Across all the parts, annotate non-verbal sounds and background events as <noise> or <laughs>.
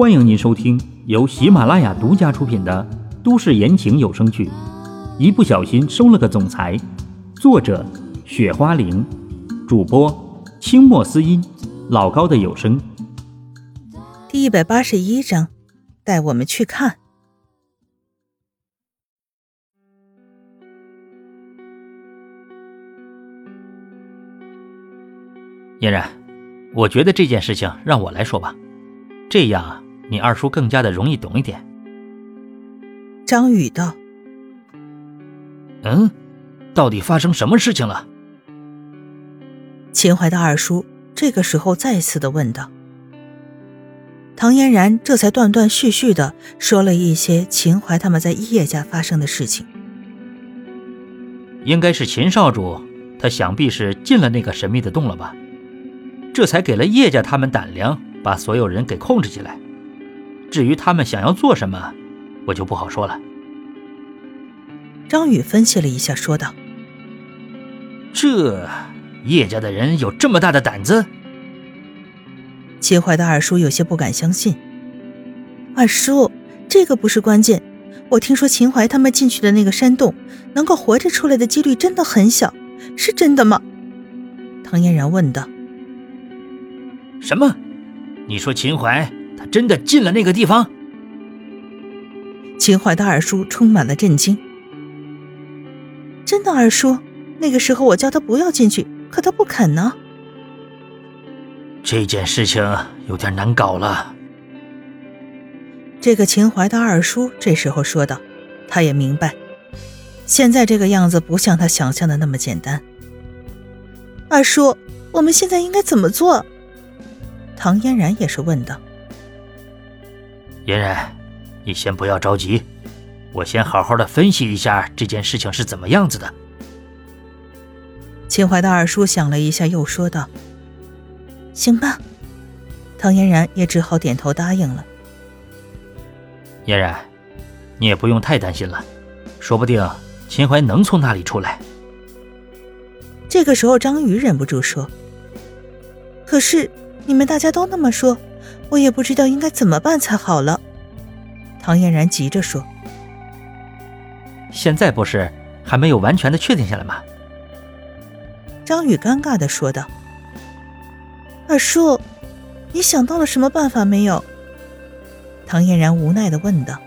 欢迎您收听由喜马拉雅独家出品的都市言情有声剧《一不小心收了个总裁》，作者：雪花玲，主播：清墨思音，老高的有声。第一百八十一章，带我们去看。嫣然，我觉得这件事情让我来说吧，这样你二叔更加的容易懂一点。张宇道：“嗯，到底发生什么事情了？”秦淮的二叔这个时候再次的问道。唐嫣然这才断断续续的说了一些秦淮他们在叶家发生的事情。应该是秦少主，他想必是进了那个神秘的洞了吧？这才给了叶家他们胆量，把所有人给控制起来。至于他们想要做什么，我就不好说了。张宇分析了一下，说道：“这叶家的人有这么大的胆子？”秦淮的二叔有些不敢相信。二叔，这个不是关键。我听说秦淮他们进去的那个山洞，能够活着出来的几率真的很小，是真的吗？唐嫣然问道。什么？你说秦淮他真的进了那个地方？秦淮的二叔充满了震惊。真的，二叔，那个时候我叫他不要进去，可他不肯呢。这件事情有点难搞了。这个秦淮的二叔这时候说道：“他也明白，现在这个样子不像他想象的那么简单。”二叔，我们现在应该怎么做？唐嫣然也是问道：“嫣然，你先不要着急，我先好好的分析一下这件事情是怎么样子的。”秦淮的二叔想了一下，又说道。行吧，唐嫣然也只好点头答应了。嫣然，你也不用太担心了，说不定秦淮能从那里出来。这个时候，张宇忍不住说：“可是你们大家都那么说，我也不知道应该怎么办才好了。”唐嫣然急着说：“现在不是还没有完全的确定下来吗？”张宇尴尬的说道。二叔，你想到了什么办法没有？唐嫣然无奈的问道。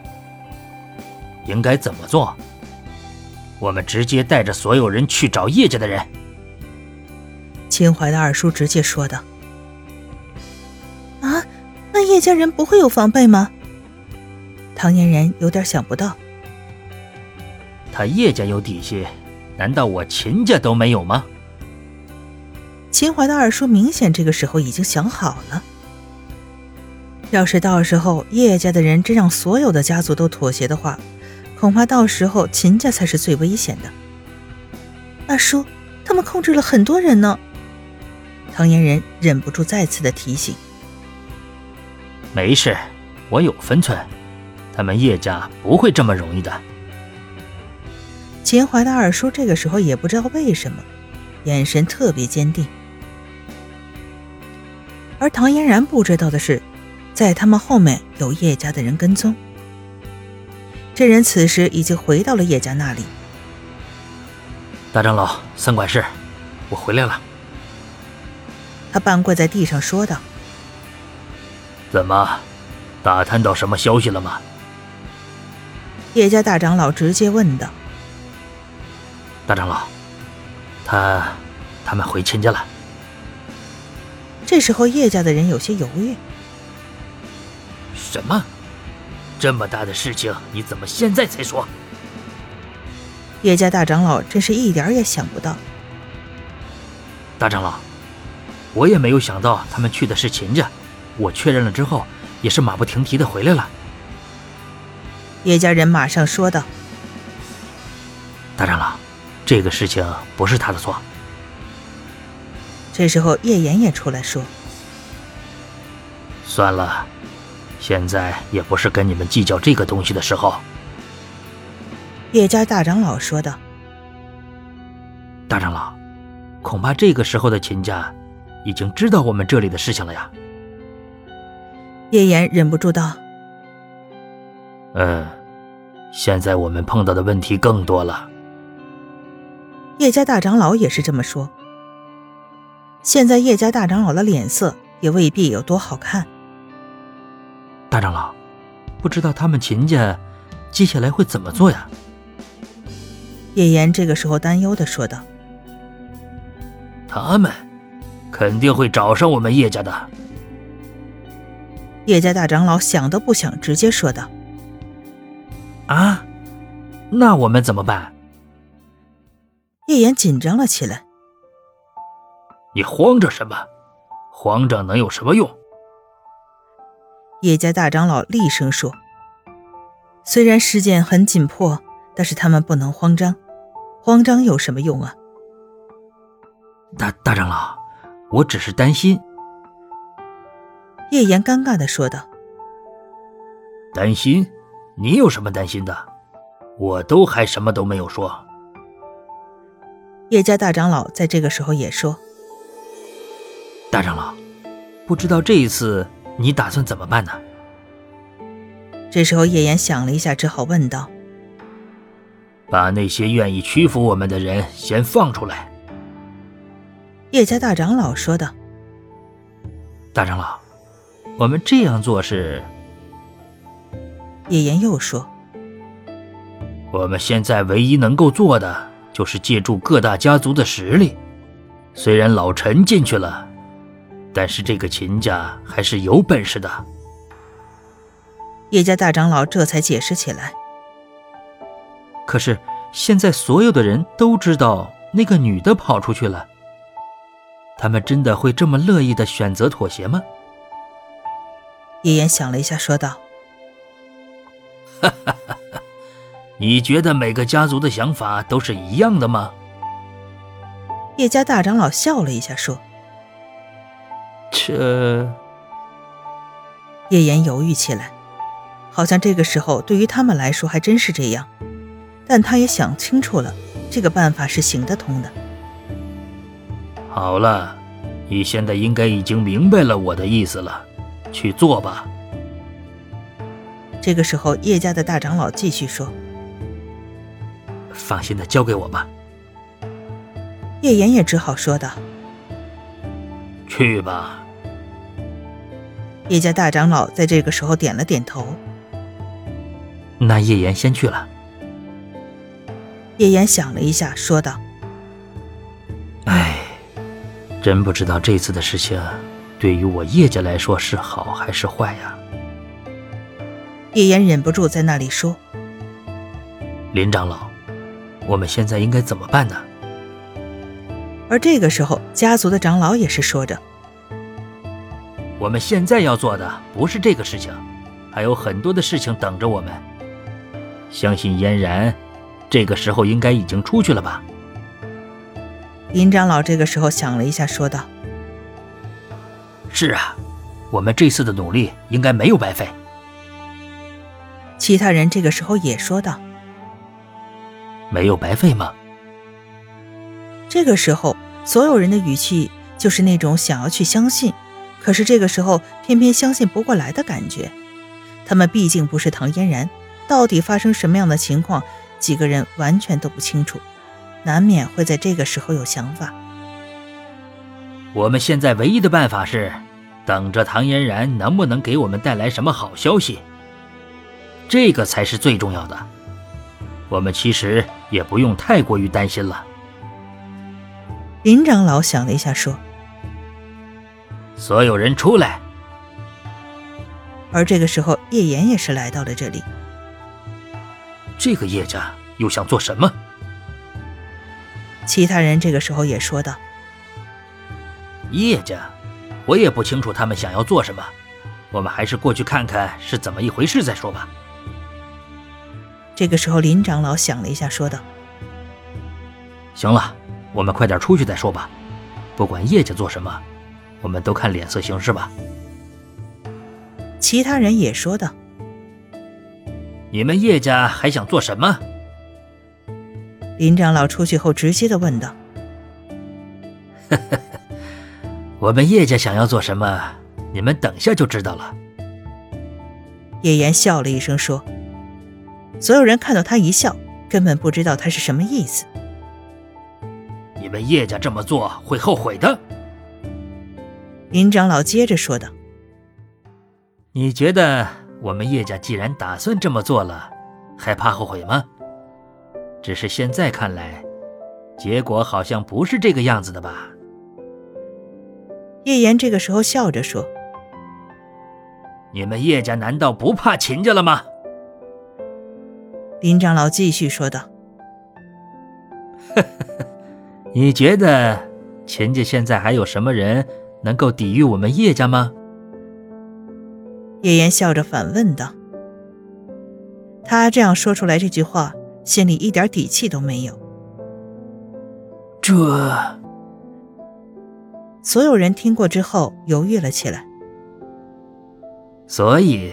应该怎么做？我们直接带着所有人去找叶家的人。秦淮的二叔直接说道。叶家人不会有防备吗？唐嫣然有点想不到。他叶家有底细，难道我秦家都没有吗？秦淮的二叔明显这个时候已经想好了，要是到时候叶家的人真让所有的家族都妥协的话，恐怕到时候秦家才是最危险的。二叔，他们控制了很多人呢。唐嫣然忍不住再次的提醒。没事，我有分寸，他们叶家不会这么容易的。秦淮的二叔这个时候也不知道为什么，眼神特别坚定。而唐嫣然不知道的是，在他们后面有叶家的人跟踪。这人此时已经回到了叶家那里。大长老，三管事，我回来了。他半跪在地上说道：“怎么，打探到什么消息了吗？”叶家大长老直接问道：“大长老，他，他们回秦家了。”这时候，叶家的人有些犹豫。什么？这么大的事情，你怎么现在才说？叶家大长老真是一点也想不到。大长老，我也没有想到他们去的是秦家。我确认了之后，也是马不停蹄的回来了。叶家人马上说道：“大长老，这个事情不是他的错。”这时候，叶岩也出来说：“算了，现在也不是跟你们计较这个东西的时候。”叶家大长老说道：“大长老，恐怕这个时候的秦家已经知道我们这里的事情了呀。”叶岩忍不住道：“嗯，现在我们碰到的问题更多了。”叶家大长老也是这么说。现在叶家大长老的脸色也未必有多好看。大长老，不知道他们秦家接下来会怎么做呀？叶岩这个时候担忧的说道：“他们肯定会找上我们叶家的。”叶家大长老想都不想，直接说道：“啊，那我们怎么办？”叶岩紧张了起来。“你慌着什么？慌着能有什么用？”叶家大长老厉声说：“虽然时间很紧迫，但是他们不能慌张。慌张有什么用啊？”大大长老，我只是担心。”叶岩尴尬的说道。“担心？你有什么担心的？我都还什么都没有说。”叶家大长老在这个时候也说：“大长老，不知道这一次。”你打算怎么办呢？这时候，叶岩想了一下，只好问道：“把那些愿意屈服我们的人先放出来。”叶家大长老说道：“大长老，我们这样做是……”叶岩又说：“我们现在唯一能够做的，就是借助各大家族的实力。虽然老陈进去了。”但是这个秦家还是有本事的。叶家大长老这才解释起来。可是现在所有的人都知道那个女的跑出去了，他们真的会这么乐意的选择妥协吗？叶岩想了一下，说道：“哈哈哈哈，你觉得每个家族的想法都是一样的吗？”叶家大长老笑了一下，说。这，叶岩犹豫起来，好像这个时候对于他们来说还真是这样，但他也想清楚了，这个办法是行得通的。好了，你现在应该已经明白了我的意思了，去做吧。这个时候，叶家的大长老继续说：“放心的交给我吧。”叶岩也只好说道：“去吧。”叶家大长老在这个时候点了点头。那叶岩先去了。叶岩想了一下，说道：“哎，真不知道这次的事情，对于我叶家来说是好还是坏呀？”叶岩忍不住在那里说：“林长老，我们现在应该怎么办呢？”而这个时候，家族的长老也是说着。我们现在要做的不是这个事情，还有很多的事情等着我们。相信嫣然，这个时候应该已经出去了吧？林长老这个时候想了一下，说道：“是啊，我们这次的努力应该没有白费。”其他人这个时候也说道：“没有白费吗？”这个时候，所有人的语气就是那种想要去相信。可是这个时候，偏偏相信不过来的感觉。他们毕竟不是唐嫣然，到底发生什么样的情况，几个人完全都不清楚，难免会在这个时候有想法。我们现在唯一的办法是，等着唐嫣然能不能给我们带来什么好消息，这个才是最重要的。我们其实也不用太过于担心了。林长老想了一下，说。所有人出来。而这个时候，叶岩也是来到了这里。这个叶家又想做什么？其他人这个时候也说道：“叶家，我也不清楚他们想要做什么，我们还是过去看看是怎么一回事再说吧。”这个时候，林长老想了一下，说道：“行了，我们快点出去再说吧，不管叶家做什么。”我们都看脸色行事吧。其他人也说道：“你们叶家还想做什么？”林长老出去后直接的问道：“ <laughs> 我们叶家想要做什么？你们等下就知道了。”叶岩笑了一声说：“所有人看到他一笑，根本不知道他是什么意思。你们叶家这么做会后悔的。”林长老接着说道：“你觉得我们叶家既然打算这么做了，还怕后悔吗？只是现在看来，结果好像不是这个样子的吧？”叶岩这个时候笑着说：“你们叶家难道不怕秦家了吗？”林长老继续说道：“呵呵，你觉得秦家现在还有什么人？”能够抵御我们叶家吗？叶岩笑着反问道。他这样说出来这句话，心里一点底气都没有。这……所有人听过之后犹豫了起来。所以，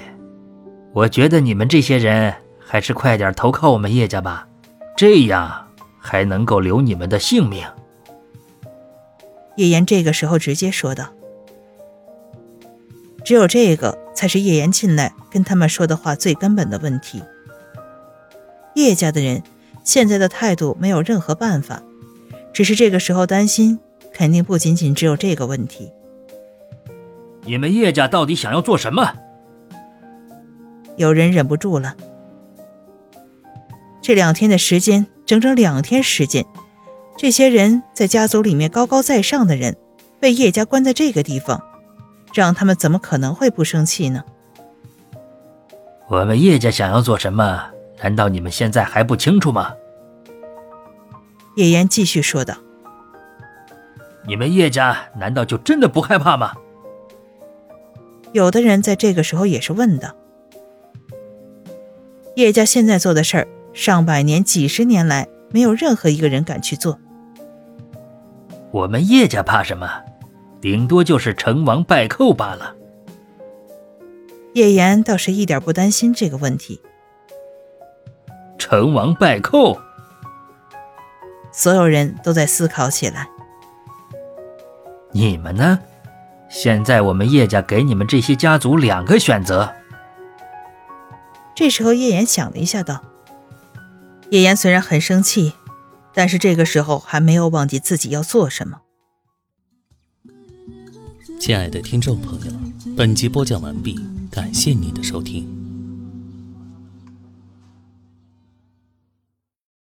我觉得你们这些人还是快点投靠我们叶家吧，这样还能够留你们的性命。叶岩这个时候直接说道：“只有这个才是叶岩进来跟他们说的话最根本的问题。叶家的人现在的态度没有任何办法，只是这个时候担心，肯定不仅仅只有这个问题。你们叶家到底想要做什么？”有人忍不住了。这两天的时间，整整两天时间。这些人在家族里面高高在上的人，被叶家关在这个地方，让他们怎么可能会不生气呢？我们叶家想要做什么？难道你们现在还不清楚吗？叶岩继续说道：“你们叶家难道就真的不害怕吗？”有的人在这个时候也是问的：“叶家现在做的事儿，上百年、几十年来，没有任何一个人敢去做。”我们叶家怕什么？顶多就是成王败寇罢了。叶岩倒是一点不担心这个问题。成王败寇，所有人都在思考起来。你们呢？现在我们叶家给你们这些家族两个选择。这时候，叶岩想了一下，道：“叶岩虽然很生气。”但是这个时候还没有忘记自己要做什么。亲爱的听众朋友，本集播讲完毕，感谢您的收听。